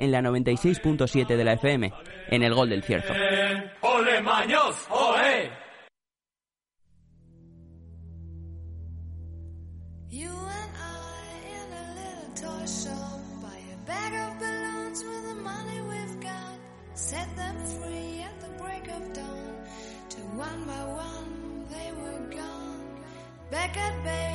En la 96.7 de la FM, en el Gol del Cierzo. ¡Ole Maños! ¡Ole! You and I in a little toy shop buy a bag of balloons with the money we've got. Set them free at the break of dawn. To one by one they were gone. Back at base.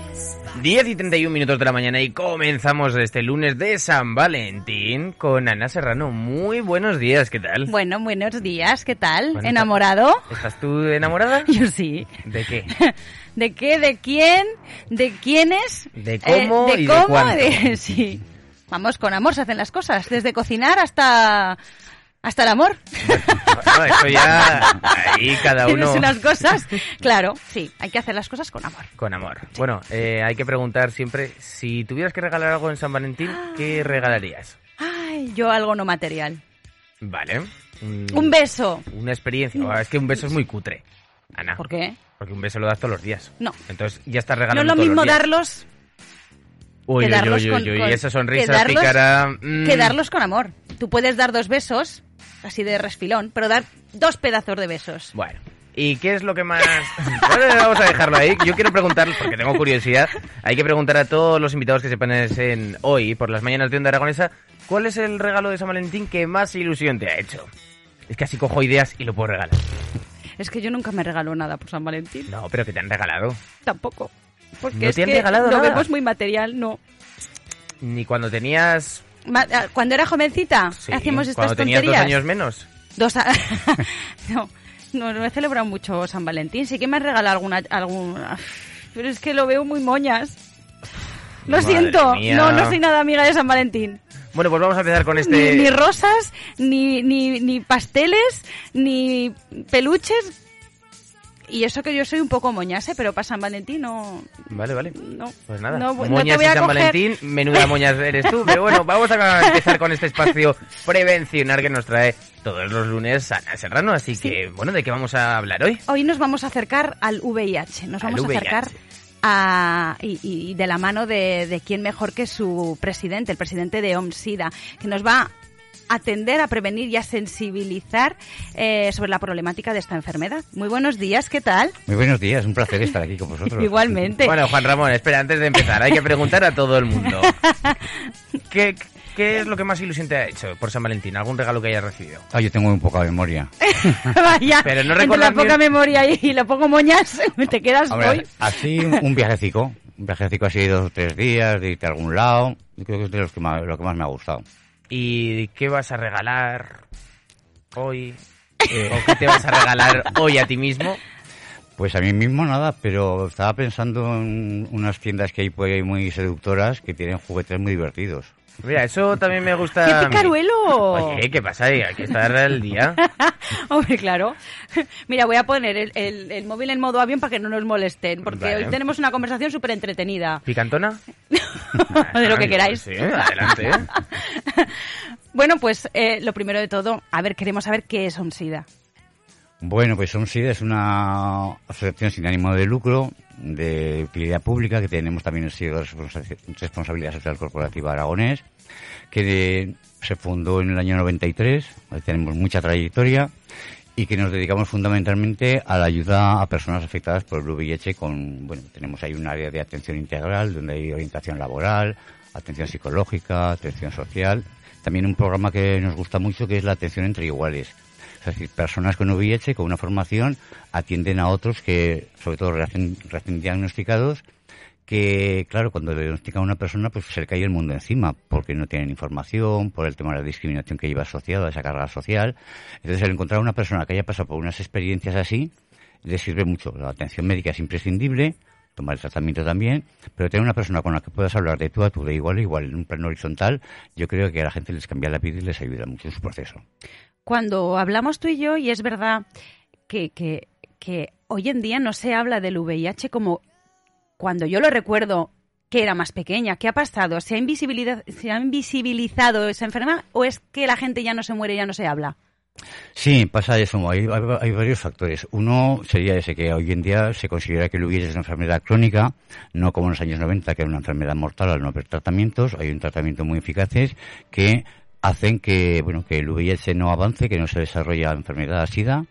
10 y 31 minutos de la mañana y comenzamos este lunes de San Valentín con Ana Serrano. Muy buenos días, ¿qué tal? Bueno, buenos días, ¿qué tal? Bueno, ¿Enamorado? ¿Estás tú enamorada? Yo sí. ¿De qué? ¿De qué? ¿De quién? ¿De quiénes? ¿De cómo Eh, y de cuánto? de- Sí. Vamos, con amor se hacen las cosas, desde cocinar hasta hasta el amor. Bueno, eso ya ahí cada Tienes uno unas cosas. Claro, sí, hay que hacer las cosas con amor. con amor. Bueno, eh, hay que preguntar siempre, si tuvieras que regalar algo en San Valentín, ¿qué regalarías? Ay, yo algo no material. Vale. Mm, Un beso. Una experiencia. Ah, Es que un beso es muy cutre, Ana. ¿Por qué? Porque un beso lo das todos los días. No. Entonces ya estás No regalando es lo mismo darlos Uy, uy, darlos uy, con, uy, uy, con- esa sonrisa pícara. mm. que darlos con amor. Tú puedes dar dos besos, así de resfilón, pero dar dos pedazos de besos. Bueno. ¿Y qué es lo que más...? Bueno, vamos a dejarlo ahí. Yo quiero preguntar, porque tengo curiosidad, hay que preguntar a todos los invitados que se ponen hoy por las mañanas de Onda Aragonesa, ¿cuál es el regalo de San Valentín que más ilusión te ha hecho? Es que así cojo ideas y lo puedo regalar. Es que yo nunca me regalo nada por San Valentín. No, pero que te han regalado. Tampoco. Porque ¿No es te han que regalado lo nada? vemos muy material, no. Ni cuando tenías... Ah, Cuando era jovencita, sí, hacíamos estas cuando tenías tonterías. dos años menos. Dos a- no, no, no he celebrado mucho San Valentín. Sí que me han regalado alguna, algún... Pero es que lo veo muy moñas. Lo Madre siento. mía. No, no soy nada amiga de San Valentín. Bueno, pues vamos a empezar con Ni, este... ni rosas, ni, ni, ni pasteles, ni peluches. Y eso que yo soy un poco moñase, pero para San Valentín no... Vale, vale. No, Pues nada, no, no moñas y San coger- Valentín, menuda moñas eres tú. Pero bueno, vamos a empezar con este espacio prevencionar que nos trae todos los lunes Ana Serrano. Así que, bueno, ¿de qué vamos a hablar hoy? Hoy nos vamos a acercar al VIH. Nos Al vamos VIH. a acercar a, y, y de la mano de, de quién mejor que su presidente, el presidente de OMSIDA, que nos va atender, a prevenir y a sensibilizar eh, sobre la problemática de esta enfermedad. Muy buenos días, ¿qué tal? Muy buenos días, un placer estar aquí con vosotros. Igualmente. Bueno, Juan Ramón, espera, antes de empezar, hay que preguntar a todo el mundo. ¿Qué, qué es lo que más ilusión te ha hecho por San Valentín? ¿Algún regalo que hayas recibido? Ah, yo tengo muy poca memoria. Vaya, Pero no entre la poca ni- memoria y, y lo poco moñas, te quedas Hombre, hoy. así un viajecico. Un viajecico así de dos o tres días, de irte a algún lado. Yo creo que es de los que más, lo que más me ha gustado. ¿Y qué vas a regalar hoy? ¿O qué te vas a regalar hoy a ti mismo? Pues a mí mismo nada, pero estaba pensando en unas tiendas que hay por ahí muy seductoras que tienen juguetes muy divertidos. Mira, eso también me gusta. ¡Qué picaruelo! Oye, ¿qué pasa? Hay que estar al día. Hombre, claro. Mira, voy a poner el, el- el móvil en modo avión para que no nos molesten, porque Vale. hoy tenemos una conversación súper entretenida. ¿Picantona? de lo que queráis. Sí, adelante. Bueno, pues eh, lo primero de todo, a ver, queremos saber qué es OMSIDA. Bueno, pues OMSID es una asociación sin ánimo de lucro de utilidad pública que tenemos también el sello de responsa- responsabilidad social corporativa aragonés que de- se fundó en el año 93, ahí tenemos mucha trayectoria y que nos dedicamos fundamentalmente a la ayuda a personas afectadas por el VIH con, bueno, tenemos ahí un área de atención integral donde hay orientación laboral, atención psicológica, atención social, también un programa que nos gusta mucho que es la atención entre iguales. Es decir, personas con VIH con una formación atienden a otros que, sobre todo recién, recién diagnosticados, que, claro, cuando le diagnostican a una persona, pues se le cae el mundo encima, porque no tienen información, por el tema de la discriminación que lleva asociada a esa carga social. Entonces, al encontrar una persona que haya pasado por unas experiencias así, le sirve mucho. La atención médica es imprescindible, tomar el tratamiento también, pero tener una persona con la que puedas hablar de tú a tú, de igual a igual, en un plano horizontal, yo creo que a la gente les cambia la vida y les ayuda mucho en su proceso. Cuando hablamos tú y yo, y es verdad que, que, hoy en día no se habla del VIH como cuando yo lo recuerdo que era más pequeña. ¿Qué ha pasado? ¿Se ha, invisibilizado, ¿Se ha invisibilizado esa enfermedad o es que la gente ya no se muere ya no se habla? Sí, pasa eso. Hay, hay, hay, varios factores. Uno sería ese que hoy en día se considera que el VIH es una enfermedad crónica, no como en los años 90, que era una enfermedad mortal al no haber tratamientos. Hay un tratamiento muy eficaces que hacen que, bueno, que el VIH no avance, que no se desarrolle enfermedad SIDA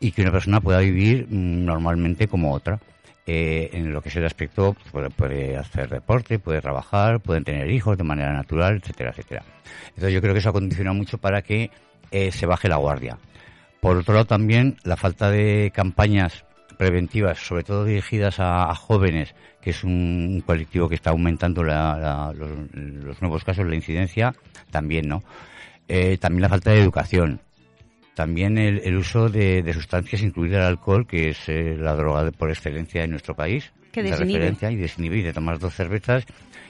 y que una persona pueda vivir mm, normalmente como otra. Eh, en lo que es el aspecto, puede, hacer deporte, puede trabajar, pueden tener hijos de manera natural, etcétera, etcétera. Entonces yo creo que eso ha condicionado mucho para que eh, se baje la guardia. Por otro lado también la falta de campañas preventivas, sobre todo dirigidas a, jóvenes, que es un, colectivo que está aumentando los, nuevos casos, la incidencia, también, ¿no? Eh, también la falta de educación. También el, uso de, sustancias, incluida el alcohol, que es eh, la droga por excelencia en nuestro país. Que de referencia y desinhibir de tomar dos cervezas.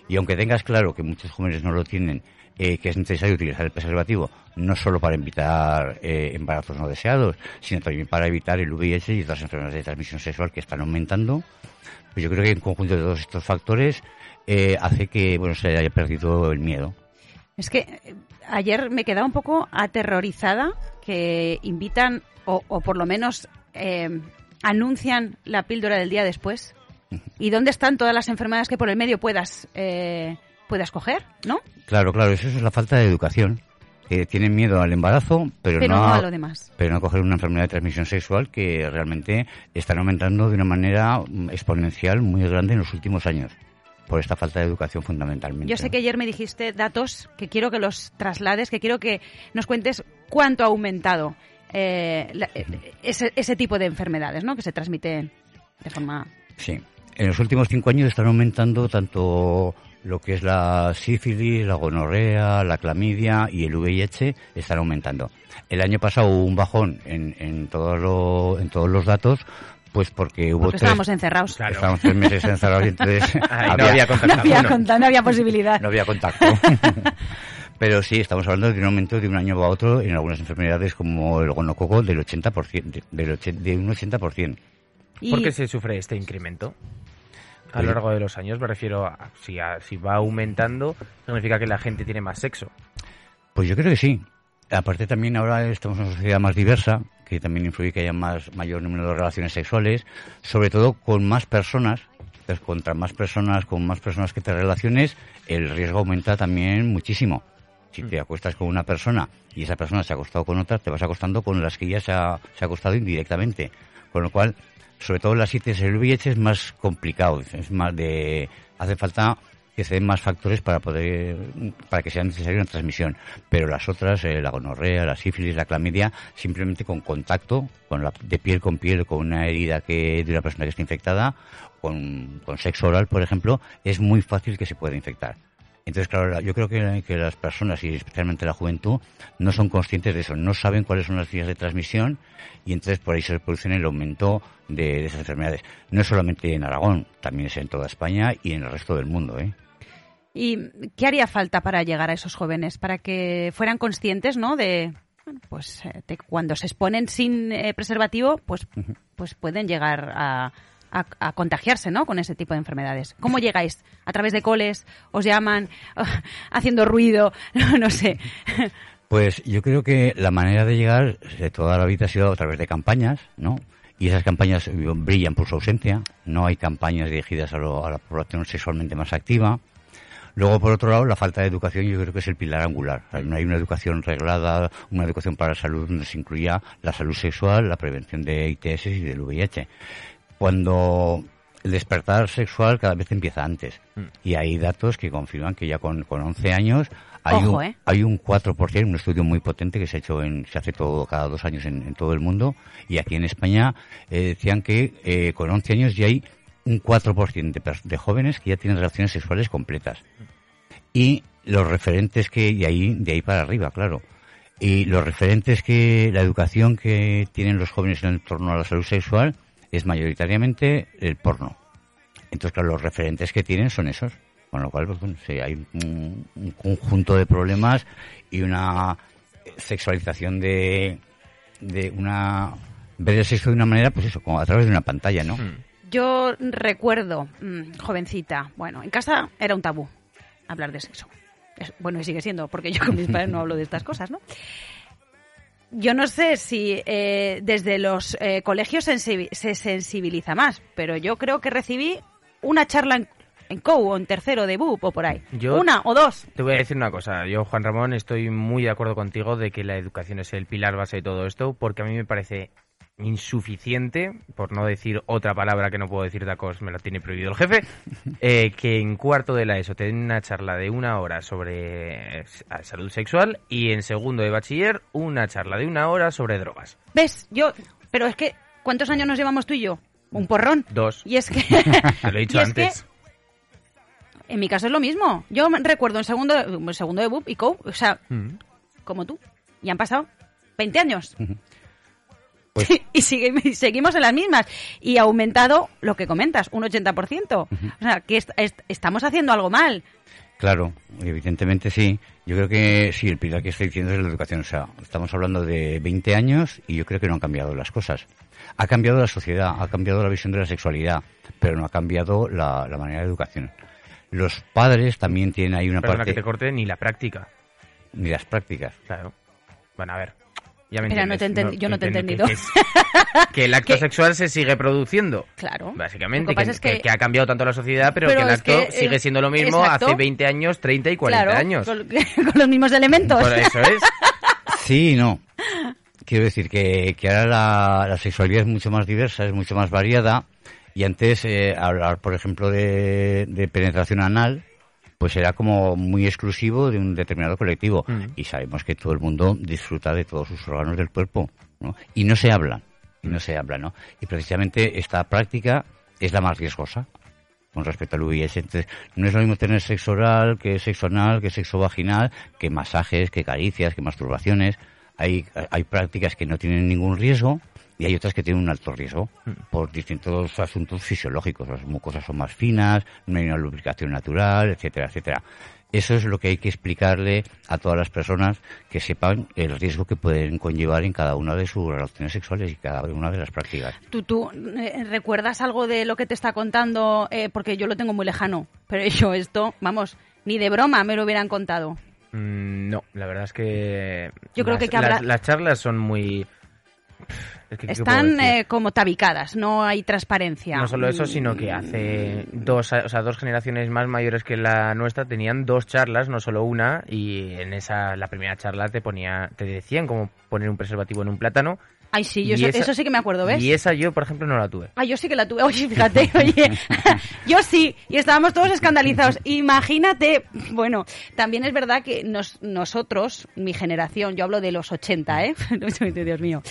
Y aunque tengas claro que muchos jóvenes no lo tienen, eh, que es necesario utilizar el preservativo, no solo para evitar eh, embarazos no deseados, sino también para evitar el VIH y otras enfermedades de transmisión sexual que están aumentando. Pues yo creo que en conjunto de todos estos factores hace que bueno se haya perdido el miedo. Es que ayer me quedaba un poco aterrorizada que invitan o, por lo menos eh, anuncian la píldora del día después. ¿Y dónde están todas las enfermedades que por el medio puedas, eh, puedas coger? ¿No? Claro, claro, eso es la falta de educación. tienen miedo al embarazo, pero, no, a, lo demás. Pero no a coger una enfermedad de transmisión sexual que realmente están aumentando de una manera mm, exponencial muy grande en los últimos años por esta falta de educación fundamentalmente. Yo sé que ayer me dijiste datos que quiero que los traslades, que quiero que nos cuentes cuánto ha aumentado eh, ese, ese, tipo de enfermedades, ¿no? Que se transmiten de forma. Sí. En los últimos cinco años están aumentando tanto lo que es la sífilis, la gonorrea, la clamidia y el VIH están aumentando. El año pasado hubo un bajón en, en, todo en todos los datos pues porque hubo porque estábamos encerrados. Estábamos tres meses encerrados y entonces no había contacto. No había, posibilidad. No había contacto. Pero sí, estamos hablando de un aumento de un año a otro en algunas enfermedades como el gonococo del 80%, del de un 80%. ¿Por qué se sufre este incremento? A lo largo de los años, me refiero a si, si va aumentando, significa que la gente tiene más sexo. Pues yo creo que sí. Aparte también ahora estamos en una sociedad más diversa, que también influye que haya más mayor número de relaciones sexuales, sobre todo con más personas. Entonces, contra más personas, con más personas que te relaciones, el riesgo aumenta también muchísimo. Si te acuestas con una persona y esa persona se ha acostado con otra, te vas acostando con las que ya se ha, se ha acostado indirectamente. Con lo cual, sobre todo las ITS el VIH es más complicado, es más de hace falta que se den más factores para poder para que sea necesaria una transmisión. Pero las otras eh, la gonorrea la sífilis la clamidia simplemente con contacto con la, de piel con piel con una herida que de una persona que está infectada con, con sexo oral por ejemplo es muy fácil que se pueda infectar entonces, claro, yo creo que, que, las personas, y especialmente la juventud, no son conscientes de eso, no saben cuáles son las vías de transmisión y entonces por ahí se produce el aumento de, de esas enfermedades. No es solamente en Aragón, también es en toda España y en el resto del mundo. ¿eh? ¿Y qué haría falta para llegar a esos jóvenes? Para que fueran conscientes, ¿no? De, pues eh, cuando se exponen sin eh, preservativo, pues, pues pueden llegar a, a, contagiarse, ¿no? Con ese tipo de enfermedades. ¿Cómo llegáis? ¿A través de coles? ¿Os llaman haciendo ruido? no sé. Pues yo creo que la manera de llegar de toda la vida ha sido a través de campañas, ¿no? Y esas campañas brillan por su ausencia. No hay campañas dirigidas a, a la población sexualmente más activa. Luego, por otro lado, la falta de educación yo creo que es el pilar angular. no hay una educación reglada, una educación para la salud donde se incluya la salud sexual, la prevención de ITS y del VIH. Cuando el despertar sexual cada vez empieza antes. Mm. Y hay datos que confirman que ya con, con 11 años hay, un, ¿eh? hay un 4%, un estudio muy potente que se ha hecho en, se hace todo cada dos años en, todo el mundo. Y aquí en España eh, decían que eh, con 11 años ya hay un 4% de, de jóvenes que ya tienen relaciones sexuales completas. Y los referentes que, y ahí, de ahí para arriba, claro. Y los referentes que, la educación que tienen los jóvenes en torno a la salud sexual es mayoritariamente el porno. Entonces, claro, los referentes que tienen son esos. Con lo cual, pues, bueno, sí, hay un, un conjunto de problemas y una sexualización de, de una... ver el sexo de una manera, pues eso, como a través de una pantalla, ¿no? Hmm. Yo recuerdo, mm, jovencita, bueno, en casa era un tabú hablar de sexo. Es- bueno, y sigue siendo, porque yo con mis padres no hablo de estas cosas, ¿no? Yo no sé si eh, desde los eh, colegios se sensibiliza más, pero yo creo que recibí una charla en, en COU o en tercero de BUP o por ahí. Yo- Una o dos. Te voy a decir una cosa. Yo, Juan Ramón, estoy muy de acuerdo contigo de que la educación es el pilar base de todo esto, porque a mí me parece insuficiente, por no decir otra palabra que no puedo decir tacos, me lo tiene prohibido el jefe, eh, que en cuarto de la ESO te den una charla de una hora sobre salud sexual y en segundo de bachiller una charla de una hora sobre drogas. ¿Ves? Yo, pero es que, ¿cuántos años nos llevamos tú y yo? Un porrón. Dos. Y es que... Te lo he dicho que antes. En mi caso es lo mismo. Yo recuerdo en segundo, en segundo de BUP y COU, o sea, Mm. como tú. Y han pasado 20 años. Pues- y sigue- seguimos en las mismas. Y ha aumentado lo que comentas, un 80%. O sea, que est- est- estamos haciendo algo mal. Claro, evidentemente sí. Yo creo que sí, el pilar que estoy diciendo es la educación. O sea, estamos hablando de 20 años y yo creo que no han cambiado las cosas. Ha cambiado la sociedad, ha cambiado la visión de la sexualidad, pero no ha cambiado la, la manera de educación. Los padres también tienen ahí una Perdona parte... que te corte, ni la práctica. Ni las prácticas. Claro. Bueno, a ver. Ya me no te enten- yo no te he entendido. Que, es- que el acto Que- sexual se sigue produciendo. Claro. Básicamente, Lo que es que- que- ha cambiado tanto la sociedad, pero, Pero que el acto que, eh, sigue siendo lo mismo exacto. hace 20 años, 30 y 40 claro, años. Con, con los mismos elementos. Por eso es. Sí no. Quiero decir que, que ahora la, la sexualidad es mucho más diversa, es mucho más variada. Y antes, eh, hablar, por ejemplo, de, de penetración anal, pues era como muy exclusivo de un determinado colectivo. Mm. Y sabemos que todo el mundo disfruta de todos sus órganos del cuerpo. ¿no? Y no se habla. Y no se habla, ¿no? Y precisamente esta práctica es la más riesgosa con respecto al VIH. Entonces, no es lo mismo tener sexo oral que sexo anal, que sexo vaginal, que masajes, que caricias, que masturbaciones. Hay, hay prácticas que no tienen ningún riesgo y hay otras que tienen un alto riesgo por distintos asuntos fisiológicos. Las mucosas son más finas, no hay una lubricación natural, etcétera, etcétera. Eso es lo que hay que explicarle a todas las personas que sepan el riesgo que pueden conllevar en cada una de sus relaciones sexuales y cada una de las prácticas. ¿Tú, tú eh, recuerdas algo de lo que te está contando? Eh, porque yo lo tengo muy lejano. Pero yo esto, vamos, ni de broma me lo hubieran contado. Mm, no, la verdad es que. Yo creo las, que hay que hablar- las, las charlas son muy. Es que, ¿qué puedo Están eh, como tabicadas, no hay transparencia. No solo eso, sino que hace dos, o sea, dos generaciones más mayores que la nuestra tenían dos charlas, no solo una, y en esa, la primera charla te ponía, te decían cómo poner un preservativo en un plátano. Ay, sí, yo eso, esa- eso sí que me acuerdo, ¿ves? Y esa yo, por ejemplo, no la tuve. Ah, yo sí que la tuve. Oye, fíjate, oye. yo sí. Y estábamos todos escandalizados. Imagínate. Bueno, también es verdad que nos, nosotros, mi generación, yo hablo de los 80, ¿eh? Dios mío.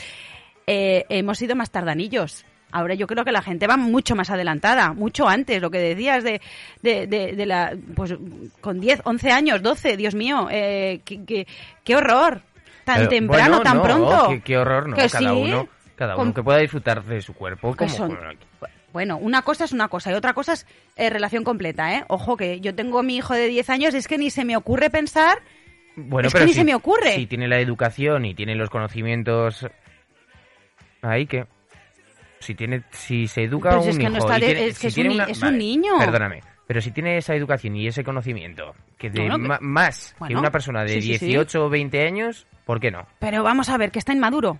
Eh, hemos sido más tardanillos. Ahora yo creo que la gente va mucho más adelantada, mucho antes, lo que decías de, de, de- de la, pues con 10, 11 años, 12, Dios mío, eh, qué, qué- qué horror, tan Pero, temprano, Bueno, tan no, pronto. Qué, qué horror, no. Que cada sí, uno, cada uno que pueda disfrutar de su cuerpo. que Como, son- Bueno, una cosa es una cosa y otra cosa es eh, relación completa, ¿eh? Ojo que yo tengo a mi hijo de 10 años, es que ni se me ocurre pensar Bueno, Es que pero ni si- se me ocurre. Si tiene la educación y tiene los conocimientos. Ahí que. Si tiene, si se educa Pero a si un es que no está de- tiene- es que un ni- una- es un niño. Perdóname. Pero si tiene esa educación y ese conocimiento que de ma- más que una persona de sí, sí, sí. 18 o 20 años, ¿por qué no? Pero vamos a ver, que está inmaduro.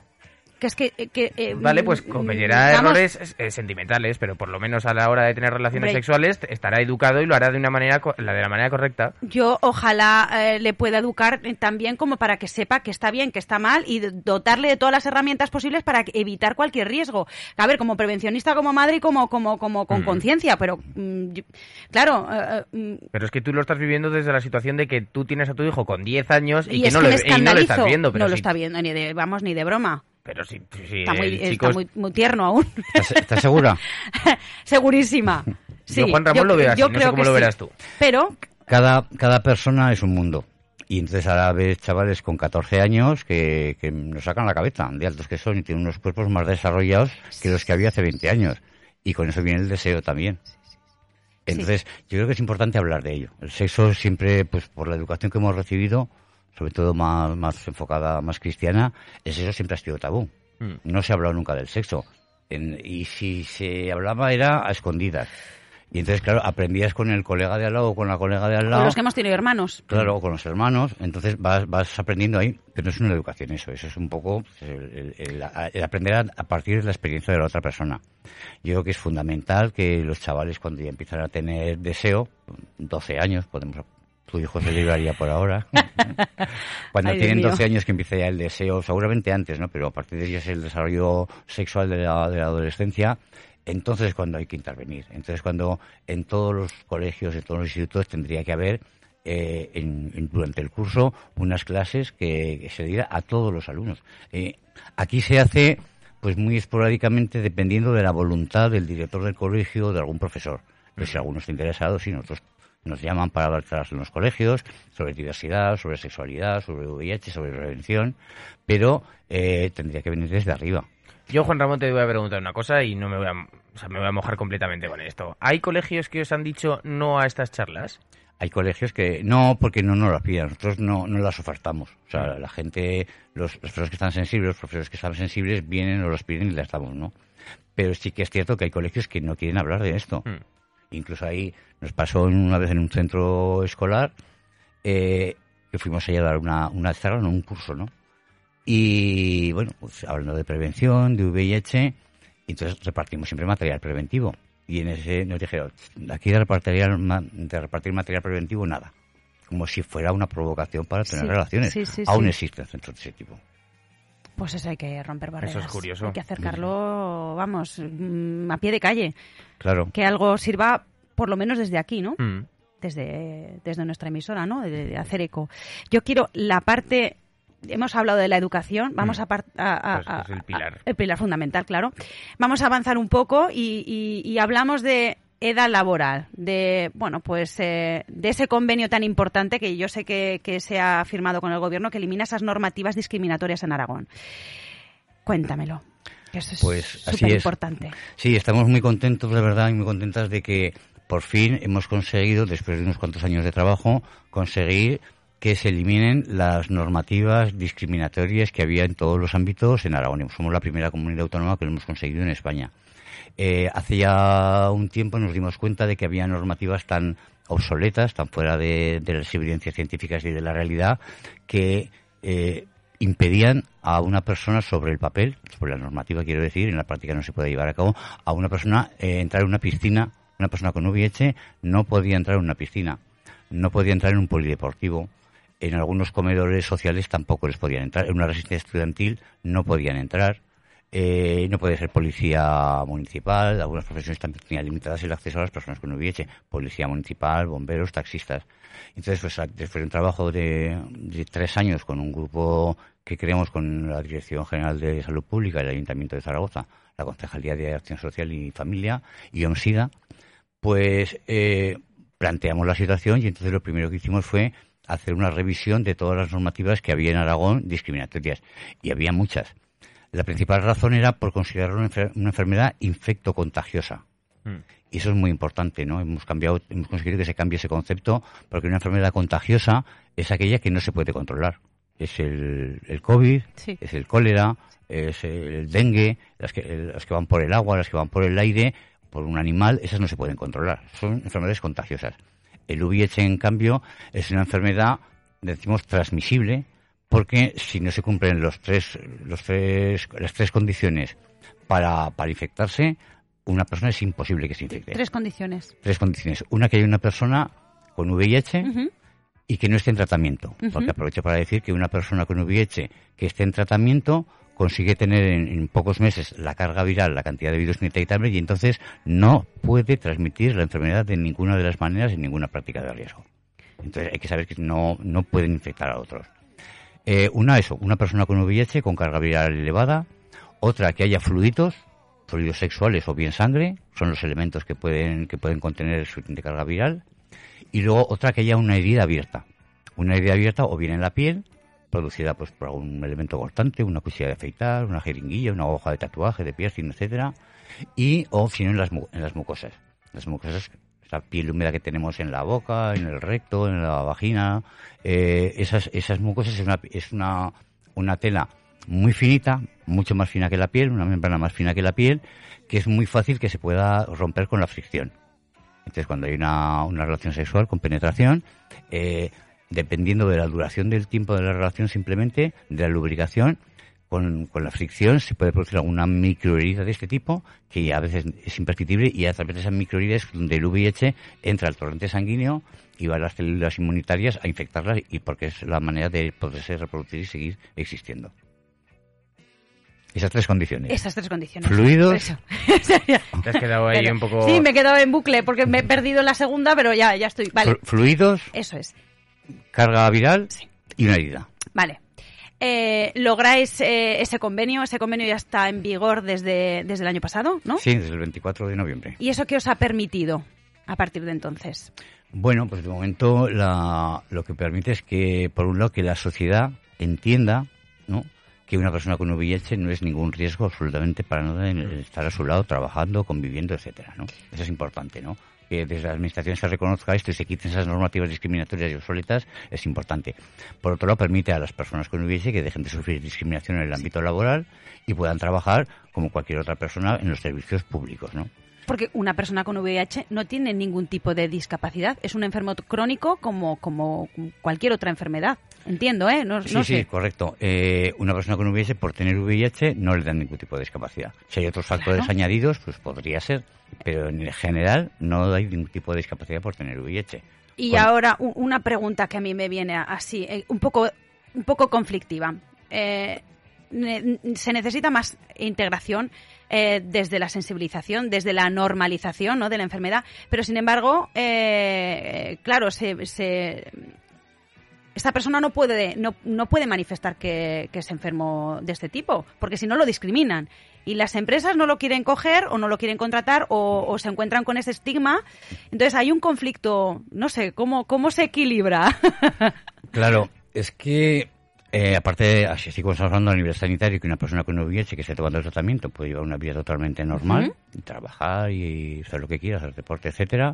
Que es que... eh, que eh, Vale, pues mm, cometerá errores eh, sentimentales, pero por lo menos a la hora de tener relaciones Hombre. sexuales estará educado y lo hará de una manera la de la manera correcta. Yo ojalá eh, le pueda educar también como para que sepa que está bien, que está mal y dotarle de todas las herramientas posibles para evitar cualquier riesgo. A ver, como prevencionista, como madre y como, como, como con Mm. conciencia, pero mm, yo- claro, eh, Pero es que tú lo estás viviendo desde la situación de que tú tienes a tu hijo con 10 años y, y, que es no, que lo, me y no lo escandalizo. estás viendo. Pero no lo está viendo, ni de, vamos, ni de broma. Pero si, si Está, muy, está muy, muy tierno aún. ¿Estás, estás segura? Segurísima. Sí, Yo, Juan Ramón, lo veo así, no sé creo cómo que lo sí. verás tú. Pero cada, cada persona es un mundo. Y entonces ahora ves chavales con 14 años que, que nos sacan la cabeza de altos que son y tienen unos cuerpos más desarrollados que los que había hace 20 años. Y con eso viene el deseo también. Entonces, yo creo que es importante hablar de ello. El sexo siempre, pues por la educación que hemos recibido, sobre todo más, más enfocada, más cristiana, el sexo siempre ha sido tabú. Mm. No se ha hablado nunca del sexo. En- y si se hablaba era a escondidas. Y entonces, claro, aprendías con el colega de al lado o con la colega de al Con lado. los que hemos tenido hermanos. Claro, con los hermanos, entonces vas, vas aprendiendo ahí, pero no es una educación eso, eso es un poco pues, el, el- el- el aprender a, a partir de la experiencia de la otra persona. Yo creo que es fundamental que los chavales cuando ya empiezan a tener deseo, 12 años, podemos tu hijo se libraría por ahora. Cuando Ay, tienen mío. 12 años que empieza ya el deseo, seguramente antes, ¿no? Pero a partir de ahí es el desarrollo sexual de la, de la adolescencia. Entonces es cuando hay que intervenir. Entonces cuando en todos los colegios, en todos los institutos tendría que haber eh, en- en- durante el curso unas clases que, que se diera a todos los alumnos. Eh, aquí se hace pues muy esporádicamente dependiendo de la voluntad del director del colegio o de algún profesor. Pero si alguno está interesado, sí, nosotros nos llaman para dar charlas en los colegios sobre diversidad, sobre sexualidad, sobre VIH, sobre prevención, pero eh, tendría que venir desde arriba. Yo, Juan Ramón, te voy a preguntar una cosa y no me voy a, o sea, me voy a mojar completamente con esto. ¿Hay colegios que os han dicho no a estas charlas? Hay colegios que no, porque no nos las piden, nosotros no, no las ofertamos. O sea, la gente, los, los profesores que están sensibles, los profesores que están sensibles vienen, nos las piden y las damos, ¿no? Pero sí que es cierto que hay colegios que no quieren hablar de esto. Mm. Incluso ahí nos pasó una vez en un centro escolar eh, que fuimos allá a dar una, una charla, no un curso, ¿no? Y bueno, pues hablando de prevención, de VIH, y entonces repartimos siempre material preventivo. Y en ese nos dijeron, aquí de repartir, ma- de repartir material preventivo nada. Como si fuera una provocación para tener Sí, relaciones. sí, sí, Aún existen centros de ese tipo. Pues eso hay que romper barreras. Eso es curioso. Hay que acercarlo, vamos, mm, a pie de calle. Claro. Que algo sirva, por lo menos desde aquí, ¿no? Mm. Desde, desde nuestra emisora, ¿no? De, de hacer eco. Yo quiero la parte... Hemos hablado de la educación, vamos Mm. a, a- a- Pues es el pilar. a- el pilar fundamental, claro. Vamos a avanzar un poco y, y- y hablamos de edad laboral, de bueno, pues eh, de ese convenio tan importante que yo sé que, que se ha firmado con el gobierno que elimina esas normativas discriminatorias en Aragón. Cuéntamelo, que eso es Pues así es. importante. Sí, estamos muy contentos, de verdad, y muy contentas de que por fin hemos conseguido, después de unos cuantos años de trabajo, conseguir que se eliminen las normativas discriminatorias que había en todos los ámbitos en Aragón. Somos la primera comunidad autónoma que lo hemos conseguido en España. Eh, hace ya un tiempo nos dimos cuenta de que había normativas tan obsoletas, tan fuera de, las evidencias científicas y de la realidad, que eh, impedían a una persona sobre el papel, sobre la normativa quiero decir, en la práctica no se puede llevar a cabo, a una persona eh, entrar en una piscina, una persona con VIH no podía entrar en una piscina, no podía entrar en un polideportivo, en algunos comedores sociales tampoco les podían entrar, en una residencia estudiantil no podían entrar, eh, no puede ser policía municipal, algunas profesiones también tenían limitadas el acceso a las personas con VIH, policía municipal, bomberos, taxistas. Entonces, pues después de un trabajo de, de tres años con un grupo que creamos con la Dirección General de Salud Pública, el Ayuntamiento de Zaragoza, la Concejalía de Acción Social y Familia y OMSIDA, pues eh, planteamos la situación y entonces lo primero que hicimos fue hacer una revisión de todas las normativas que había en Aragón discriminatorias. Y había muchas. La principal razón era por considerarlo una, enfer- una enfermedad infectocontagiosa. Mm. Y eso es muy importante, ¿no? Hemos cambiado, hemos conseguido que se cambie ese concepto, porque una enfermedad contagiosa es aquella que no se puede controlar. Es el, el COVID, Sí. es el cólera, es el dengue, las que, las que van por el agua, las que van por el aire, por un animal, esas no se pueden controlar. Son enfermedades contagiosas. El VIH, en cambio, es una enfermedad, decimos, transmisible, porque si no se cumplen los tres, los tres, las tres condiciones para, para infectarse, una persona es imposible que se infecte. Tres condiciones. Tres condiciones. Una, que haya una persona con VIH Ujú. y que no esté en tratamiento. Porque aprovecho para decir que una persona con VIH que esté en tratamiento consigue tener en, en pocos meses la carga viral, la cantidad de virus indetectable y entonces no puede transmitir la enfermedad de ninguna de las maneras en ninguna práctica de riesgo. Entonces hay que saber que no, no pueden infectar a otros. Eh, una, eso, una persona con VIH con carga viral elevada. Otra, que haya fluidos, fluidos sexuales o bien sangre, son los elementos que pueden, que pueden contener su de carga viral. Y luego otra, que haya una herida abierta. Una herida abierta o bien en la piel, producida pues por algún elemento cortante, una cuchilla de afeitar, una jeringuilla, una hoja de tatuaje, de piercing, etcétera, y o si no en las, en las mucosas. Las mucosas esta piel húmeda que tenemos en la boca, en el recto, en la vagina. Eh, esas, esas mucosas es una, es una, una tela muy finita, mucho más fina que la piel, una membrana más fina que la piel, que es muy fácil que se pueda romper con la fricción. Entonces, cuando hay una, una relación sexual con penetración, eh, dependiendo de la duración del tiempo de la relación, simplemente de la lubricación, con, con la fricción se puede producir alguna microherida de este tipo, que a veces es imperceptible, y a través de esas microheridas donde el VIH entra al torrente sanguíneo y va a las células inmunitarias a infectarlas, y porque es la manera de poderse reproducir y seguir existiendo. Esas tres condiciones. Esas tres condiciones. Fluidos. Eso. Te has quedado ahí Pero- un poco... Sí, me he quedado en bucle porque me he perdido la segunda, pero ya, ya estoy. Vale, Fluidos, eso es. carga viral Sí. y una herida. Vale. Eh, lográis eh, ese convenio, ese convenio ya está en vigor desde, desde el año pasado, ¿no? Sí, desde el 24 de noviembre. ¿Y eso qué os ha permitido a partir de entonces? Bueno, pues de momento la- lo que permite es que, por un lado, que la sociedad entienda ¿no? que una persona con VIH no es ningún riesgo absolutamente para nada en estar a su lado, trabajando, conviviendo, etcétera, ¿no? Eso es importante, ¿no? Que desde la administración se reconozca esto y se quiten esas normativas discriminatorias y obsoletas es importante. Por otro lado, permite a las personas con VIH que dejen de sufrir discriminación en el ámbito laboral y puedan trabajar como cualquier otra persona en los servicios públicos, ¿no? Porque una persona con VIH no tiene ningún tipo de discapacidad, es un enfermo crónico como, como cualquier otra enfermedad. Entiendo, ¿eh? No, Sí, no sí, sé. correcto. Eh, una persona con VIH, por tener VIH, no le dan ningún tipo de discapacidad. Si hay otros factores Claro. añadidos, pues podría ser. Pero en general no hay ningún tipo de discapacidad por tener VIH. Y Con- ahora una pregunta que a mí me viene así, eh, un poco, un poco conflictiva. Eh, se necesita más integración eh, desde la sensibilización, desde la normalización ¿no? de la enfermedad, pero sin embargo, eh, claro, se, se- esta persona no puede, no, no puede manifestar que, que es enfermo de este tipo, porque si no lo discriminan. Y las empresas no lo quieren coger o no lo quieren contratar o, o se encuentran con ese estigma. Entonces hay un conflicto, no sé, ¿cómo, cómo se equilibra? Claro, es que, eh, aparte, así como estamos hablando a nivel sanitario, que una persona con VIH que esté tomando el tratamiento puede llevar una vida totalmente normal, y trabajar y hacer lo que quiera, hacer deporte, etcétera.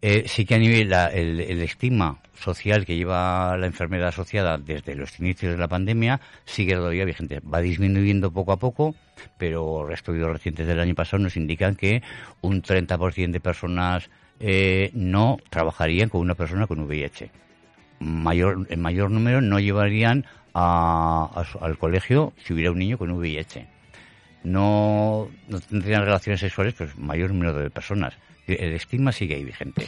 Eh, sí que a nivel la- el, el estigma social que lleva la enfermedad asociada desde los inicios de la pandemia sigue todavía vigente. Va disminuyendo poco a poco, pero estudios recientes del año pasado nos indican que un 30% de personas eh, no trabajarían con una persona con VIH mayor, en mayor número no llevarían a- al colegio si hubiera un niño con VIH. No, no tendrían relaciones sexuales, pues mayor número de personas. El estigma sigue ahí vigente.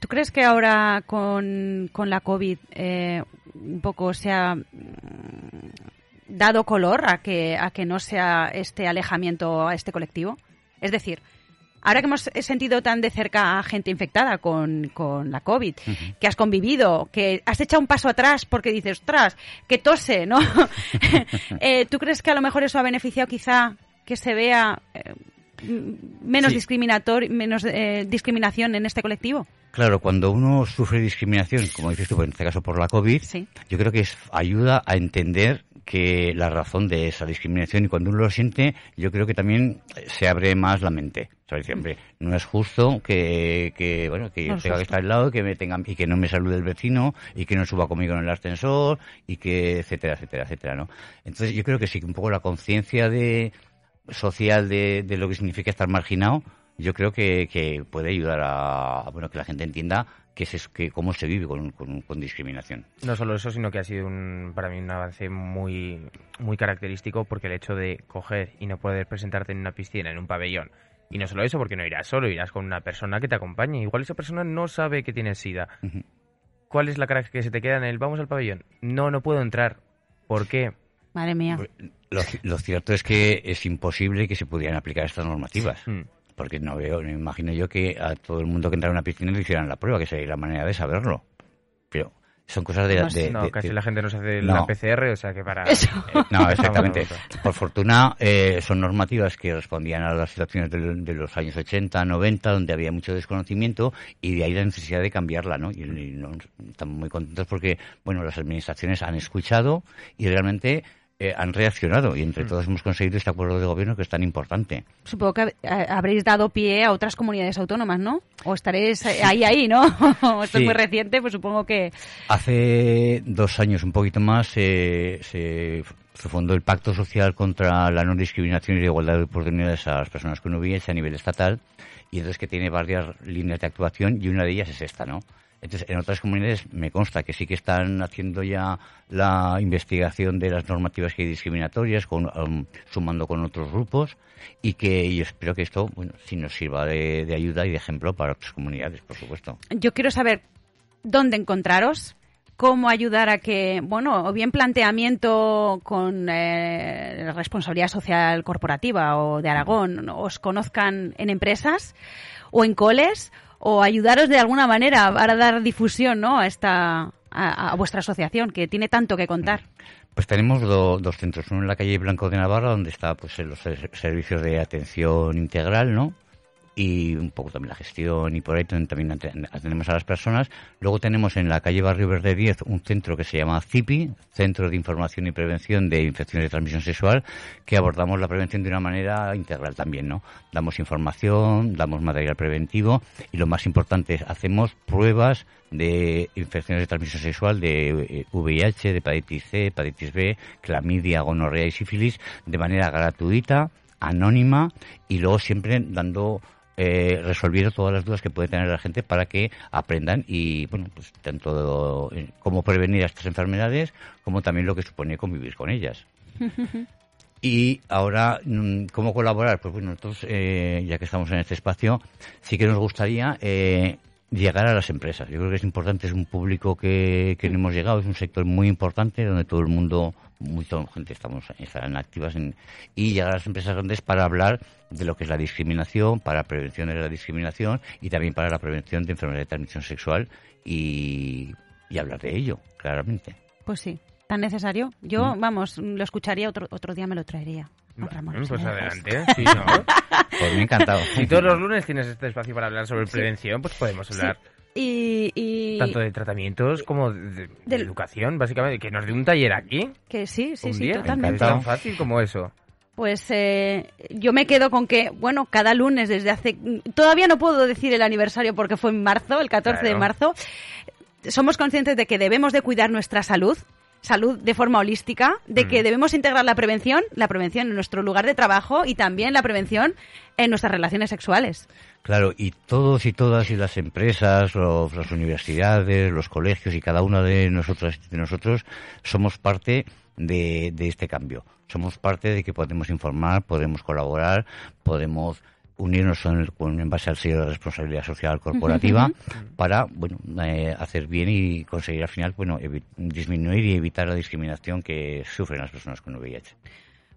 ¿Tú crees que ahora con, con la COVID eh, un poco se ha mm, dado color a que, a que no sea este alejamiento a este colectivo? Es decir, ahora que hemos sentido tan de cerca a gente infectada con, con la COVID, que has convivido, que has echado un paso atrás porque dices, ostras, que tose, ¿no? Eh, ¿Tú crees que a lo mejor eso ha beneficiado quizá que se vea eh, menos Sí. discriminator, menos eh, discriminación en este colectivo? Claro, cuando uno sufre discriminación, como dices tú, en este caso por la COVID, Sí. yo creo que es, ayuda a entender que la razón de esa discriminación y cuando uno lo siente, yo creo que también se abre más la mente. Hombre, no es justo que, que bueno, que No yo tenga que estar al lado, que me tengan, y que no me salude el vecino, y que no suba conmigo en el ascensor, y que, etcétera, etcétera, etcétera, ¿no? Entonces yo creo que sí, que un poco la conciencia de, social de, de lo que significa estar marginado, yo creo que, que puede ayudar a, a, bueno que la gente entienda que es, que cómo se vive con, con, con discriminación. No solo eso, sino que ha sido un, para mí un avance muy, muy característico porque el hecho de coger y no poder presentarte en una piscina, en un pabellón, y no solo eso, porque no irás solo, irás con una persona que te acompañe. Igual esa persona no sabe que tienes SIDA. ¿Cuál es la cara que se te queda en el vamos al pabellón? No, no puedo entrar. ¿Por qué? Madre mía. Lo, lo cierto es que es imposible que se pudieran aplicar estas normativas. Hmm. Porque no veo, me imagino yo que a todo el mundo que entra a una piscina le hicieran la prueba, que sería la manera de saberlo. Pero son cosas de... No de- no, de- casi de- la gente no se hace No. la PCR, o sea que para... Eso. eh, No, exactamente. en. Por fortuna, eh, son normativas que respondían a las situaciones de, los años 80, 90, donde había mucho desconocimiento y de ahí la necesidad de cambiarla, ¿no? Y, y no- estamos muy contentos porque, bueno, las administraciones han escuchado y realmente eh, han reaccionado y Mm. entre todos hemos conseguido este acuerdo de gobierno que es tan importante. Supongo que eh, habréis dado pie a otras comunidades autónomas, ¿no? O estaréis eh, ahí, ahí, ¿no? Esto Sí. es muy reciente, pues supongo que... Hace dos años, un poquito más, se, se, se fundó el Pacto Social contra la No Discriminación y la Igualdad de Oportunidades a las personas con VIH a nivel estatal, y entonces que tiene varias líneas de actuación y una de ellas es esta, ¿no? Entonces, en otras comunidades me consta que sí que están haciendo ya la investigación de las normativas que hay discriminatorias, con, um, sumando con otros grupos, y que yo espero que esto, bueno, sí nos sirva de, de ayuda y de ejemplo para otras comunidades, por supuesto. Yo quiero saber dónde encontraros, cómo ayudar a que, bueno, o bien planteamiento con eh, responsabilidad social corporativa o de Aragón os conozcan en empresas o en coles o ayudaros de alguna manera para dar difusión ¿no? a, esta, a, a vuestra asociación que tiene tanto que contar. Pues tenemos do- dos centros, uno en la calle Blanco de Navarra, donde está pues los ser- servicios de atención integral, ¿no? Y un poco también la gestión y por ahí también también ate- atendemos a las personas. Luego tenemos en la calle Barrio Verde 10 un centro que se llama CIPI, Centro de Información y Prevención de Infecciones de Transmisión Sexual, que abordamos la prevención de una manera integral también, ¿no? Damos información, damos material preventivo y lo más importante es hacemos pruebas de infecciones de transmisión sexual de eh, VIH, de hepatitis C, hepatitis B, clamidia, gonorrea y sífilis de manera gratuita, anónima y luego siempre dando eh, resolviendo todas las dudas que puede tener la gente para que aprendan y bueno pues tanto eh, cómo prevenir estas enfermedades como también lo que supone convivir con ellas. Y ahora, mm, ¿cómo colaborar? Pues bueno, nosotros, eh, ya que estamos en este espacio, sí que nos gustaría eh, llegar a las empresas. Yo creo que es importante, es un público que, que no hemos llegado, es un sector muy importante donde todo el mundo, mucha gente estamos, estarán activas en, y llegar a las empresas grandes para hablar de lo que es la discriminación, para prevención de la discriminación y también para la prevención de enfermedades de transmisión sexual y, y hablar de ello, claramente. Pues sí, tan necesario. Yo, vamos, lo escucharía otro, otro día me lo traería. Mm, Pues adelante, sí, ¿no? Pues me encantado. Si todos los lunes tienes este espacio para hablar sobre prevención, pues podemos hablar Y, y tanto de tratamientos como de, educación, básicamente. Que nos dé un taller aquí, que sí, sí, un sí, día. totalmente. Es tan fácil como eso. Pues eh, yo me quedo con que, bueno, cada lunes desde hace... Todavía no puedo decir el aniversario porque fue en marzo, el 14 de marzo. Somos conscientes de que debemos de cuidar nuestra salud, salud de forma holística, de que debemos integrar la prevención, la prevención en nuestro lugar de trabajo y también la prevención en nuestras relaciones sexuales. Claro, y todos y todas, y las empresas, los- las universidades, los colegios y cada una de nosotras y de nosotros somos parte de, de este cambio. Somos parte de que podemos informar, podemos colaborar, podemos unirnos en, el- con- en base al sello de responsabilidad social corporativa para bueno eh, hacer bien y conseguir al final bueno disminuir y evitar la discriminación que sufren las personas con VIH.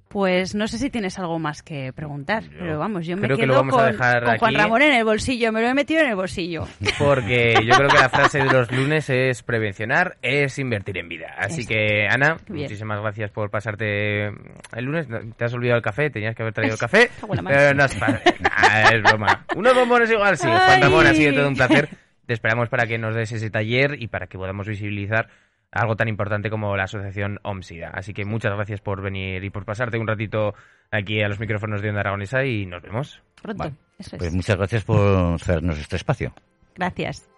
Pues no sé si tienes algo más que preguntar, Yo pero vamos, yo me que quedo a con, Juan. Ramón en el bolsillo, me lo he metido en el bolsillo. Porque yo creo que la frase de los lunes es prevencionar, es invertir en vida. Así que, Ana, Bien. muchísimas gracias por pasarte el lunes. Te has olvidado el café, tenías que haber traído el café. Pero no es. Nah, es broma. Unos bombones igual sí. Juan. Ramón, ha sido todo un placer. Te esperamos para que nos des ese taller y para que podamos visibilizar algo tan importante como la asociación OMSIDA. Así que muchas gracias por venir y por pasarte un ratito aquí a los micrófonos de Onda Aragonesa y nos vemos. Pronto, Vale. eso es. Pues muchas gracias por hacernos este espacio. Gracias.